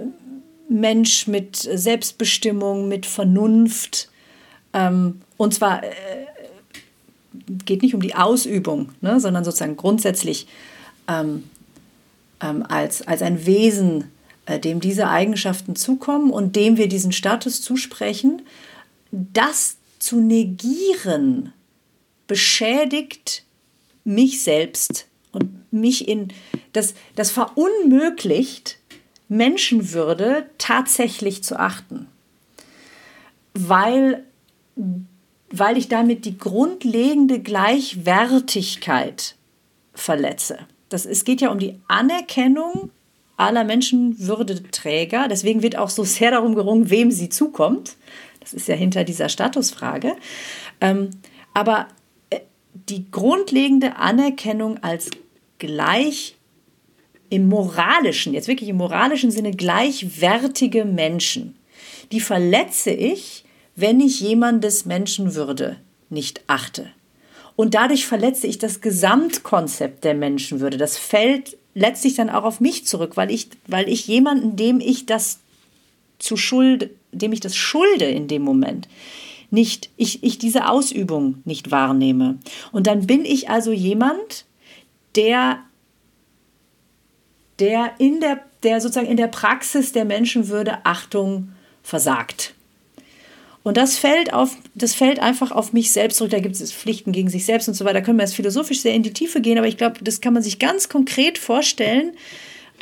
Mensch mit Selbstbestimmung, mit Vernunft. Ähm, und zwar äh, geht nicht um die Ausübung, ne, sondern sozusagen grundsätzlich ähm, ähm, als, als ein Wesen dem diese Eigenschaften zukommen und dem wir diesen Status zusprechen, das zu negieren, beschädigt mich selbst und mich in das, das verunmöglicht, Menschenwürde tatsächlich zu achten. Weil, weil ich damit die grundlegende Gleichwertigkeit verletze. Das, es geht ja um die Anerkennung aller Menschenwürdeträger. Deswegen wird auch so sehr darum gerungen, wem sie zukommt. Das ist ja hinter dieser Statusfrage. Ähm, aber äh, die grundlegende Anerkennung als gleich im moralischen, jetzt wirklich im moralischen Sinne gleichwertige Menschen, die verletze ich, wenn ich jemandes Menschenwürde nicht achte. Und dadurch verletze ich das Gesamtkonzept der Menschenwürde. Das fällt letztlich dann auch auf mich zurück, weil ich, weil ich jemanden, dem ich das zu Schuld, dem ich das schulde in dem Moment, nicht, ich, ich diese Ausübung nicht wahrnehme. Und dann bin ich also jemand, der, der in der, der sozusagen in der Praxis der Menschenwürde Achtung versagt. Und das fällt, auf, das fällt einfach auf mich selbst zurück. Da gibt es Pflichten gegen sich selbst und so weiter. Da können wir jetzt philosophisch sehr in die Tiefe gehen, aber ich glaube, das kann man sich ganz konkret vorstellen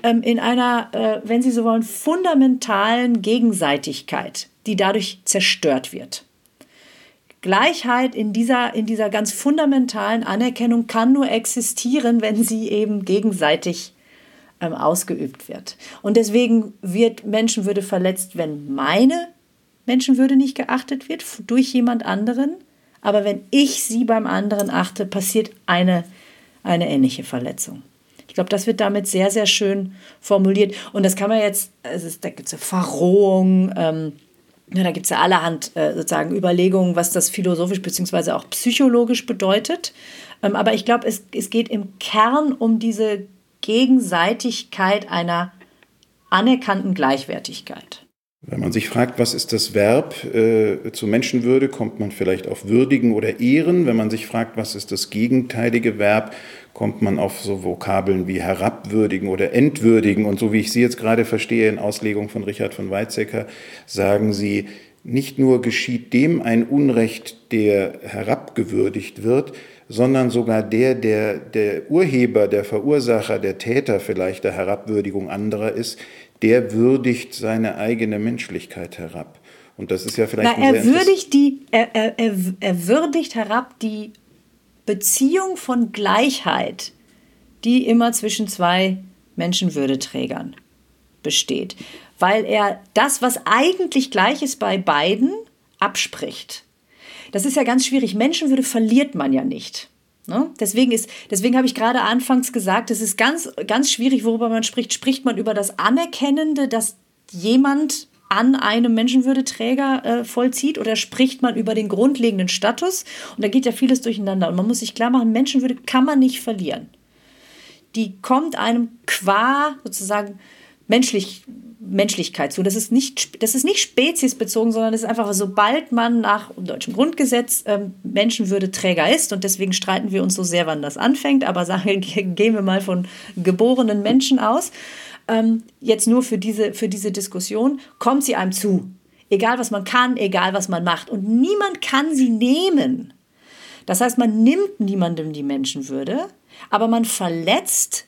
ähm, in einer, äh, wenn Sie so wollen, fundamentalen Gegenseitigkeit, die dadurch zerstört wird. Gleichheit in dieser, in dieser ganz fundamentalen Anerkennung kann nur existieren, wenn sie eben gegenseitig ähm, ausgeübt wird. Und deswegen wird Menschenwürde verletzt, wenn meine Menschenwürde nicht geachtet wird durch jemand anderen. Aber wenn ich sie beim anderen achte, passiert eine, eine ähnliche Verletzung. Ich glaube, das wird damit sehr, sehr schön formuliert. Und das kann man jetzt, also da gibt es ja Verrohung, ähm, ja, da gibt es ja allerhand äh, sozusagen Überlegungen, was das philosophisch bzw. auch psychologisch bedeutet. Ähm, aber ich glaube, es, es geht im Kern um diese Gegenseitigkeit einer anerkannten Gleichwertigkeit. Wenn man sich fragt, was ist das Verb äh, zu Menschenwürde, kommt man vielleicht auf würdigen oder ehren. Wenn man sich fragt, was ist das gegenteilige Verb, kommt man auf so Vokabeln wie herabwürdigen oder entwürdigen. Und so wie ich Sie jetzt gerade verstehe in Auslegung von Richard von Weizsäcker, sagen Sie, nicht nur geschieht dem ein Unrecht, der herabgewürdigt wird, sondern sogar der, der der Urheber, der Verursacher, der Täter vielleicht der Herabwürdigung anderer ist, der würdigt seine eigene Menschlichkeit herab. Und das ist ja vielleicht. Na, er, würdigt die, er, er, er, er würdigt herab die Beziehung von Gleichheit, die immer zwischen zwei Menschenwürdeträgern besteht weil er das, was eigentlich gleich ist bei beiden, abspricht. Das ist ja ganz schwierig. Menschenwürde verliert man ja nicht. Ne? Deswegen, deswegen habe ich gerade anfangs gesagt, es ist ganz, ganz schwierig, worüber man spricht. Spricht man über das Anerkennende, dass jemand an einem Menschenwürdeträger äh, vollzieht oder spricht man über den grundlegenden Status? Und da geht ja vieles durcheinander. Und man muss sich klar machen, Menschenwürde kann man nicht verlieren. Die kommt einem qua sozusagen menschlich, Menschlichkeit zu. Das ist nicht, das ist nicht speziesbezogen, sondern es ist einfach, sobald man nach deutschem Grundgesetz ähm, Menschenwürdeträger ist, und deswegen streiten wir uns so sehr, wann das anfängt, aber sagen, gehen wir mal von geborenen Menschen aus, ähm, jetzt nur für diese, für diese Diskussion, kommt sie einem zu. Egal, was man kann, egal, was man macht. Und niemand kann sie nehmen. Das heißt, man nimmt niemandem die Menschenwürde, aber man verletzt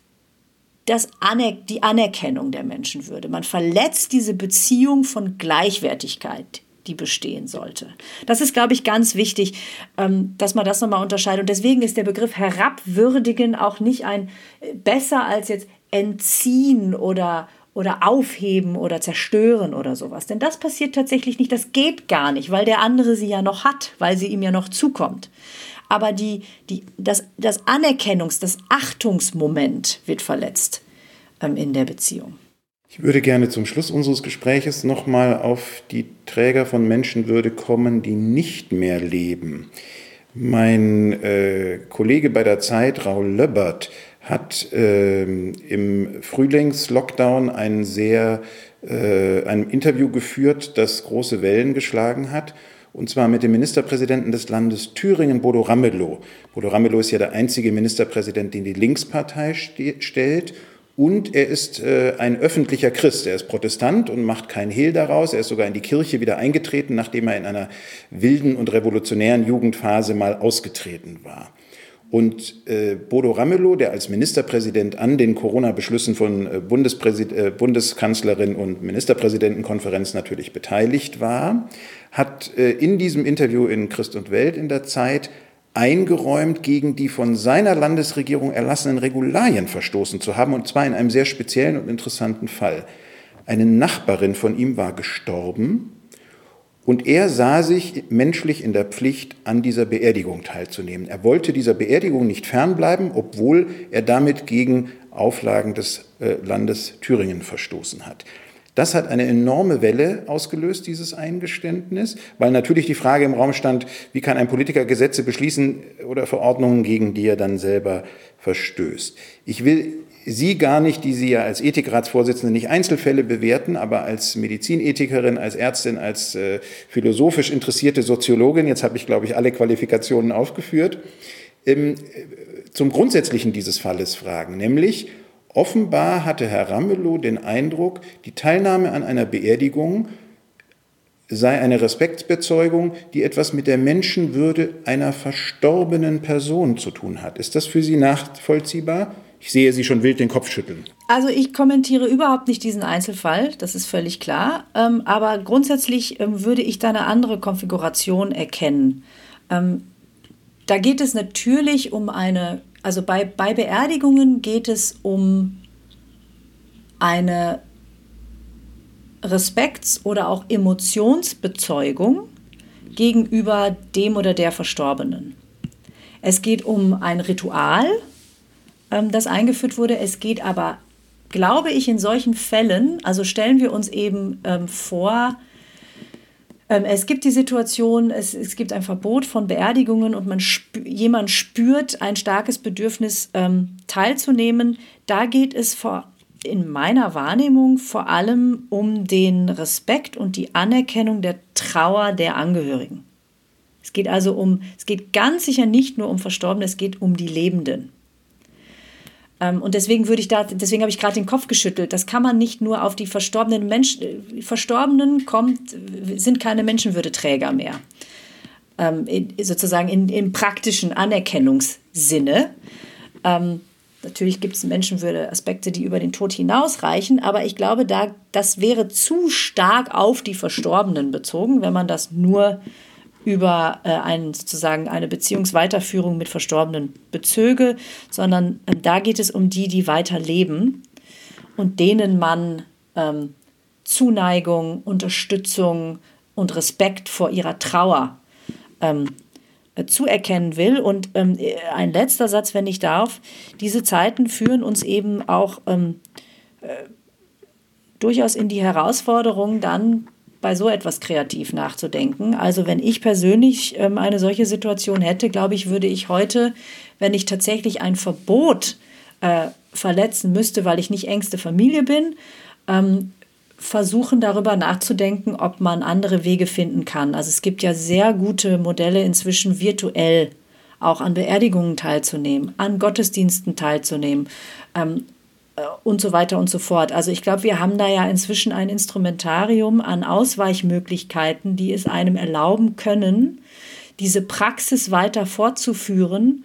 das Aner die Anerkennung der Menschenwürde. Man verletzt diese Beziehung von Gleichwertigkeit, die bestehen sollte. Das ist, glaube ich, ganz wichtig, ähm, dass man das nochmal unterscheidet. Und deswegen ist der Begriff herabwürdigen auch nicht ein äh, besser als jetzt entziehen oder oder aufheben oder zerstören oder sowas. Denn das passiert tatsächlich nicht, das geht gar nicht, weil der andere sie ja noch hat, weil sie ihm ja noch zukommt aber die, die, das, das Anerkennungs-, das Achtungsmoment wird verletzt ähm, in der Beziehung. Ich würde gerne zum Schluss unseres Gespräches nochmal auf die Träger von Menschenwürde kommen, die nicht mehr leben. Mein äh, Kollege bei der Zeit, Raul Löbbert, hat äh, im Frühlingslockdown ein sehr äh, ein Interview geführt, das große Wellen geschlagen hat und zwar mit dem Ministerpräsidenten des Landes Thüringen, Bodo Ramelow. Bodo Ramelow ist ja der einzige Ministerpräsident, den die Linkspartei stellt. Und er ist äh, ein öffentlicher Christ. Er ist Protestant und macht kein Hehl daraus. Er ist sogar in die Kirche wieder eingetreten, nachdem er in einer wilden und revolutionären Jugendphase mal ausgetreten war. Und äh, Bodo Ramelow, der als Ministerpräsident an den Corona-Beschlüssen von äh, äh, Bundeskanzlerin und Ministerpräsidentenkonferenz natürlich beteiligt war, hat äh, in diesem Interview in Christ und Welt in der Zeit eingeräumt, gegen die von seiner Landesregierung erlassenen Regularien verstoßen zu haben, und zwar in einem sehr speziellen und interessanten Fall. Eine Nachbarin von ihm war gestorben und er sah sich menschlich in der Pflicht, an dieser Beerdigung teilzunehmen. Er wollte dieser Beerdigung nicht fernbleiben, obwohl er damit gegen Auflagen des äh, Landes Thüringen verstoßen hat. Das hat eine enorme Welle ausgelöst, dieses Eingeständnis, weil natürlich die Frage im Raum stand, wie kann ein Politiker Gesetze beschließen oder Verordnungen, gegen die er dann selber verstößt. Ich will Sie gar nicht, die Sie ja als Ethikratsvorsitzende nicht Einzelfälle bewerten, aber als Medizinethikerin, als Ärztin, als äh, philosophisch interessierte Soziologin, jetzt habe ich, glaube ich, alle Qualifikationen aufgeführt, ähm, zum Grundsätzlichen dieses Falles fragen, nämlich offenbar hatte Herr Ramelow den Eindruck, die Teilnahme an einer Beerdigung sei eine Respektsbezeugung, die etwas mit der Menschenwürde einer verstorbenen Person zu tun hat. Ist das für Sie nachvollziehbar? Ich sehe Sie schon wild den Kopf schütteln. Also ich kommentiere überhaupt nicht diesen Einzelfall, das ist völlig klar. Ähm, aber grundsätzlich ähm, würde ich da eine andere Konfiguration erkennen. Ähm, da geht es natürlich um eine, also bei, bei Beerdigungen geht es um eine Respekts- oder auch Emotionsbezeugung gegenüber dem oder der Verstorbenen. Es geht um ein Ritual, das eingeführt wurde. Es geht aber, glaube ich, in solchen Fällen, also stellen wir uns eben ähm, vor, ähm, es gibt die Situation, es, es gibt ein Verbot von Beerdigungen und man spü jemand spürt ein starkes Bedürfnis ähm, teilzunehmen. Da geht es vor in meiner Wahrnehmung vor allem um den Respekt und die Anerkennung der Trauer der Angehörigen. Es geht also um, es geht ganz sicher nicht nur um Verstorbene, es geht um die Lebenden. Ähm, und deswegen würde ich da, deswegen habe ich gerade den Kopf geschüttelt. Das kann man nicht nur auf die verstorbenen Menschen, äh, Verstorbenen kommt, sind keine Menschenwürdeträger mehr. Ähm, in, sozusagen in, im praktischen Anerkennungssinne. Ähm, natürlich gibt es Menschenwürde-Aspekte, die über den Tod hinausreichen, aber ich glaube, da, das wäre zu stark auf die Verstorbenen bezogen, wenn man das nur über äh, einen, sozusagen eine Beziehungsweiterführung mit Verstorbenen bezöge, sondern äh, da geht es um die, die weiter leben und denen man ähm, Zuneigung, Unterstützung und Respekt vor ihrer Trauer ähm, äh, zuerkennen will. Und ähm, ein letzter Satz, wenn ich darf, diese Zeiten führen uns eben auch ähm, äh, durchaus in die Herausforderung, dann bei so etwas kreativ nachzudenken. Also wenn ich persönlich ähm, eine solche Situation hätte, glaube ich, würde ich heute, wenn ich tatsächlich ein Verbot äh, verletzen müsste, weil ich nicht engste Familie bin, ähm, versuchen darüber nachzudenken, ob man andere Wege finden kann. Also es gibt ja sehr gute Modelle inzwischen virtuell auch an Beerdigungen teilzunehmen, an Gottesdiensten teilzunehmen. Ähm, äh, und so weiter und so fort. Also ich glaube, wir haben da ja inzwischen ein Instrumentarium an Ausweichmöglichkeiten, die es einem erlauben können, diese Praxis weiter fortzuführen,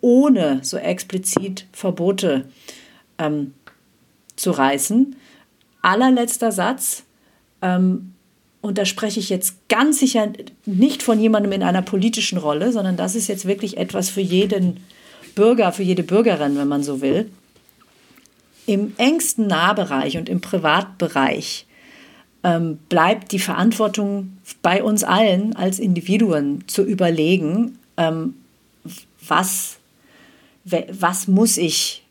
ohne so explizit Verbote ähm, zu reißen. Allerletzter Satz, ähm, und da spreche ich jetzt ganz sicher nicht von jemandem in einer politischen Rolle, sondern das ist jetzt wirklich etwas für jeden Bürger, für jede Bürgerin, wenn man so will im engsten Nahbereich und im Privatbereich ähm, bleibt die Verantwortung bei uns allen als Individuen zu überlegen, ähm, was, was muss ich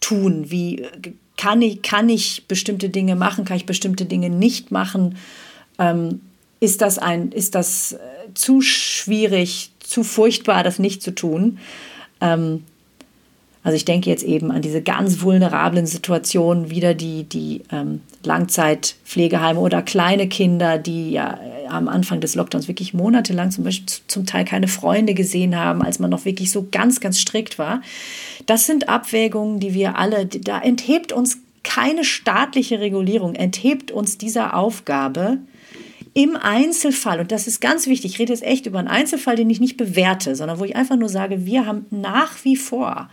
tun, wie kann ich, kann ich bestimmte Dinge machen, kann ich bestimmte Dinge nicht machen, ähm, ist das, ein, ist das äh, zu schwierig, zu furchtbar, das nicht zu tun. Ähm, also ich denke jetzt eben an diese ganz vulnerablen Situationen, wieder die, die ähm, Langzeitpflegeheime oder kleine Kinder, die ja äh, am Anfang des Lockdowns wirklich monatelang zum Beispiel zum Teil keine Freunde gesehen haben, als man noch wirklich so ganz, ganz strikt war. Das sind Abwägungen, die wir alle, da enthebt uns keine staatliche Regulierung, enthebt uns dieser Aufgabe, im Einzelfall, und das ist ganz wichtig, ich rede jetzt echt über einen Einzelfall, den ich nicht bewerte, sondern wo ich einfach nur sage, wir haben nach wie vor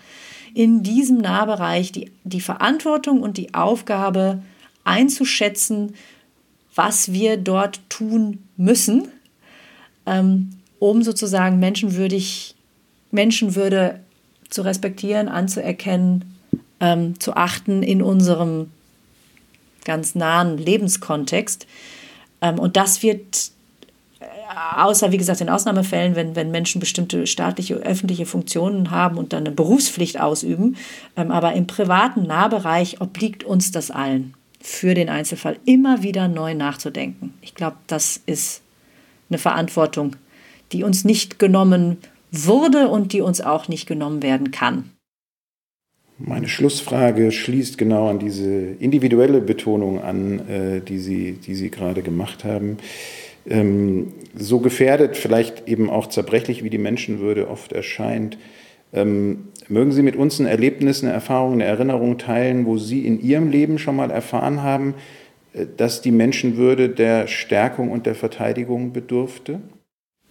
in diesem Nahbereich die, die Verantwortung und die Aufgabe einzuschätzen, was wir dort tun müssen, ähm, um sozusagen menschenwürdig, Menschenwürde zu respektieren, anzuerkennen, ähm, zu achten in unserem ganz nahen Lebenskontext. Ähm, und das wird außer wie gesagt in Ausnahmefällen, wenn, wenn Menschen bestimmte staatliche, öffentliche Funktionen haben und dann eine Berufspflicht ausüben. Ähm, aber im privaten Nahbereich obliegt uns das allen, für den Einzelfall immer wieder neu nachzudenken. Ich glaube, das ist eine Verantwortung, die uns nicht genommen wurde und die uns auch nicht genommen werden kann. Meine Schlussfrage schließt genau an diese individuelle Betonung an, äh, die Sie, die Sie gerade gemacht haben ähm, so gefährdet, vielleicht eben auch zerbrechlich, wie die Menschenwürde oft erscheint. Ähm, mögen Sie mit uns ein Erlebnis, eine Erfahrung, eine Erinnerung teilen, wo Sie in Ihrem Leben schon mal erfahren haben, äh, dass die Menschenwürde der Stärkung und der Verteidigung bedurfte?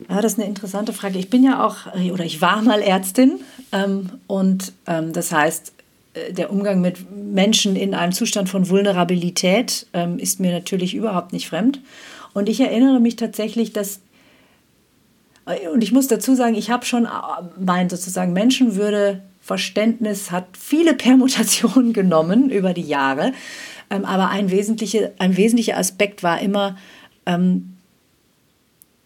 Ja, das ist eine interessante Frage. Ich bin ja auch, äh, oder ich war mal Ärztin ähm, und ähm, das heißt, äh, der Umgang mit Menschen in einem Zustand von Vulnerabilität ähm, ist mir natürlich überhaupt nicht fremd. Und ich erinnere mich tatsächlich, dass und ich muss dazu sagen, ich habe schon mein sozusagen Menschenwürde Verständnis hat viele Permutationen genommen über die Jahre. Ähm, aber ein, wesentliche, ein wesentlicher Aspekt war immer, ähm,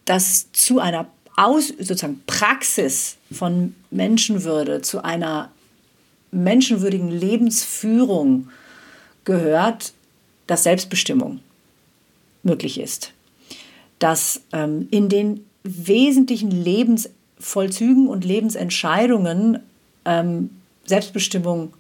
dass zu einer Aus, sozusagen Praxis von Menschenwürde, zu einer menschenwürdigen Lebensführung gehört, dass Selbstbestimmung möglich ist. Dass ähm, in den wesentlichen Lebensvollzügen und Lebensentscheidungen ähm, Selbstbestimmung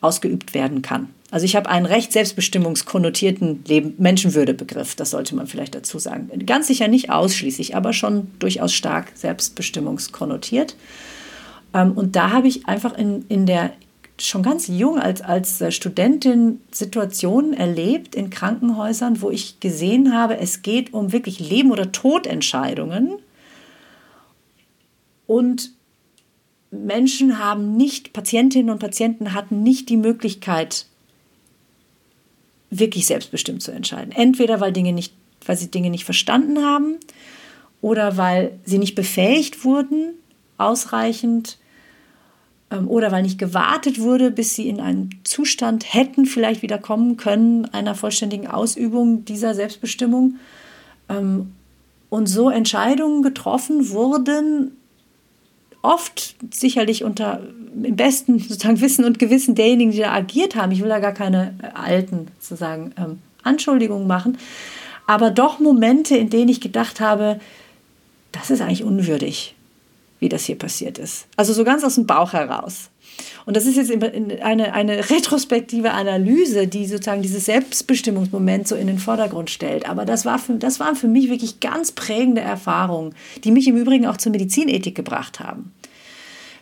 ausgeübt werden kann. Also ich habe einen recht selbstbestimmungskonnotierten Leben Menschenwürdebegriff, das sollte man vielleicht dazu sagen. Ganz sicher nicht ausschließlich, aber schon durchaus stark selbstbestimmungskonnotiert. Ähm, und da habe ich einfach in, in der schon ganz jung als, als Studentin Situationen erlebt in Krankenhäusern, wo ich gesehen habe, es geht um wirklich Leben- oder Todentscheidungen. Und Menschen haben nicht, Patientinnen und Patienten hatten nicht die Möglichkeit, wirklich selbstbestimmt zu entscheiden. Entweder weil, Dinge nicht, weil sie Dinge nicht verstanden haben oder weil sie nicht befähigt wurden, ausreichend oder weil nicht gewartet wurde, bis sie in einen Zustand hätten vielleicht wieder kommen können, einer vollständigen Ausübung dieser Selbstbestimmung. Ähm, und so Entscheidungen getroffen wurden, oft sicherlich unter im besten sozusagen Wissen und Gewissen derjenigen, die da agiert haben. Ich will da gar keine alten sozusagen ähm, Anschuldigungen machen, aber doch Momente, in denen ich gedacht habe, das ist eigentlich unwürdig wie das hier passiert ist. Also so ganz aus dem Bauch heraus. Und das ist jetzt eine, eine retrospektive Analyse, die sozusagen dieses Selbstbestimmungsmoment so in den Vordergrund stellt. Aber das, war für, das waren für mich wirklich ganz prägende Erfahrungen, die mich im Übrigen auch zur Medizinethik gebracht haben.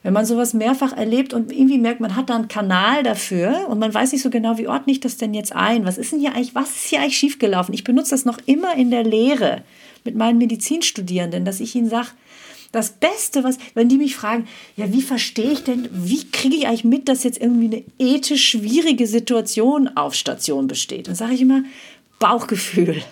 Wenn man sowas mehrfach erlebt und irgendwie merkt, man hat da einen Kanal dafür und man weiß nicht so genau, wie ordne ich das denn jetzt ein? Was ist denn hier eigentlich, was ist hier eigentlich schiefgelaufen? Ich benutze das noch immer in der Lehre mit meinen Medizinstudierenden, dass ich ihnen sage, das Beste, was, wenn die mich fragen, ja, wie verstehe ich denn, wie kriege ich eigentlich mit, dass jetzt irgendwie eine ethisch schwierige Situation auf Station besteht? Dann sage ich immer, Bauchgefühl.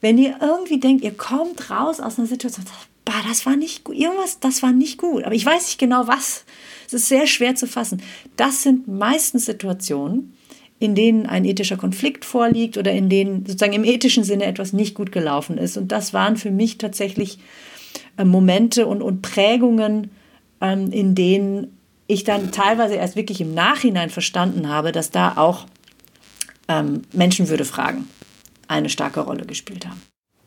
Wenn ihr irgendwie denkt, ihr kommt raus aus einer Situation, das war nicht gut, irgendwas, das war nicht gut, aber ich weiß nicht genau was. Es ist sehr schwer zu fassen. Das sind meistens Situationen, in denen ein ethischer Konflikt vorliegt oder in denen sozusagen im ethischen Sinne etwas nicht gut gelaufen ist. Und das waren für mich tatsächlich äh, Momente und, und Prägungen, ähm, in denen ich dann teilweise erst wirklich im Nachhinein verstanden habe, dass da auch ähm, Menschenwürde-Fragen eine starke Rolle gespielt haben.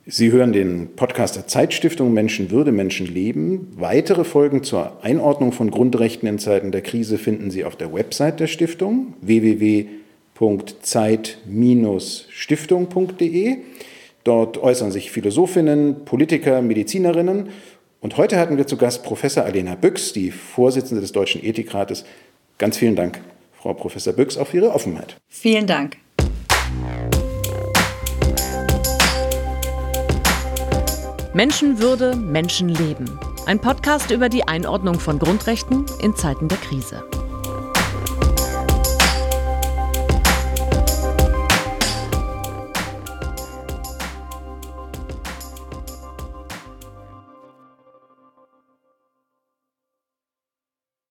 Sie hören den Podcast der Zeitstiftung Menschenwürde, Menschenleben. Weitere Folgen zur Einordnung von Grundrechten in Zeiten der Krise finden Sie auf der Website der Stiftung www.zeit-stiftung.de. Dort äußern sich Philosophinnen, Politiker, Medizinerinnen. Und heute hatten wir zu Gast Professor Alena Büchs, die Vorsitzende des Deutschen Ethikrates. Ganz vielen Dank, Frau Professor Büchs, auch für Ihre Offenheit. Vielen Dank. Menschenwürde, Menschenleben. Ein Podcast über die Einordnung von Grundrechten in Zeiten der Krise.